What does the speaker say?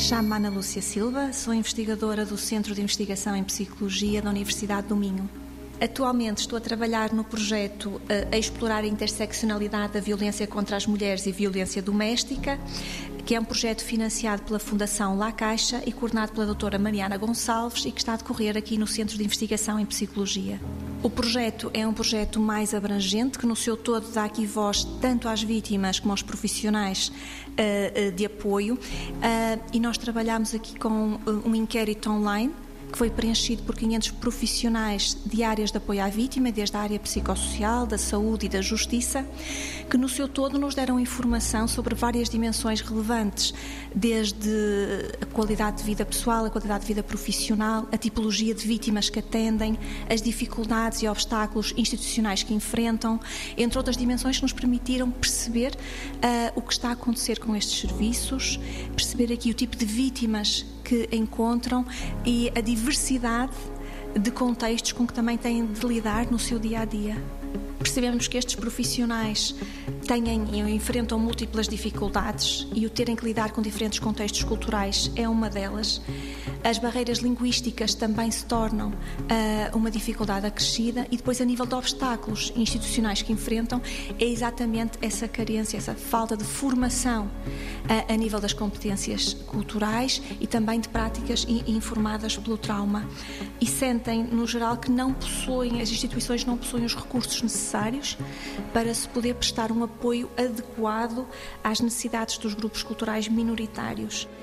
Chamo-me Ana Lúcia Silva, sou investigadora do Centro de Investigação em Psicologia da Universidade do Minho. Atualmente estou a trabalhar no projeto eh, a explorar a interseccionalidade da violência contra as mulheres e violência doméstica, que é um projeto financiado pela Fundação La Caixa e coordenado pela doutora Mariana Gonçalves e que está a decorrer aqui no Centro de Investigação em Psicologia. O projeto é um projeto mais abrangente, que no seu todo dá aqui voz tanto às vítimas como aos profissionais uh, de apoio. Uh, e nós trabalhamos aqui com um inquérito online que foi preenchido por 500 profissionais de áreas de apoio à vítima, desde a área psicossocial, da saúde e da justiça, que no seu todo nos deram informação sobre várias dimensões relevantes, desde a qualidade de vida pessoal, a qualidade de vida profissional, a tipologia de vítimas que atendem, as dificuldades e obstáculos institucionais que enfrentam, entre outras dimensões que nos permitiram perceber uh, o que está a acontecer com estes serviços, perceber aqui o tipo de vítimas que encontram e a diversidade de contextos com que também têm de lidar no seu dia a dia. Percebemos que estes profissionais têm e enfrentam múltiplas dificuldades e o terem que lidar com diferentes contextos culturais é uma delas. As barreiras linguísticas também se tornam uh, uma dificuldade acrescida e depois a nível de obstáculos institucionais que enfrentam é exatamente essa carência, essa falta de formação uh, a nível das competências culturais e também de práticas informadas pelo trauma. E sentem, no geral, que não possuem, as instituições não possuem os recursos necessários para se poder prestar um apoio adequado às necessidades dos grupos culturais minoritários.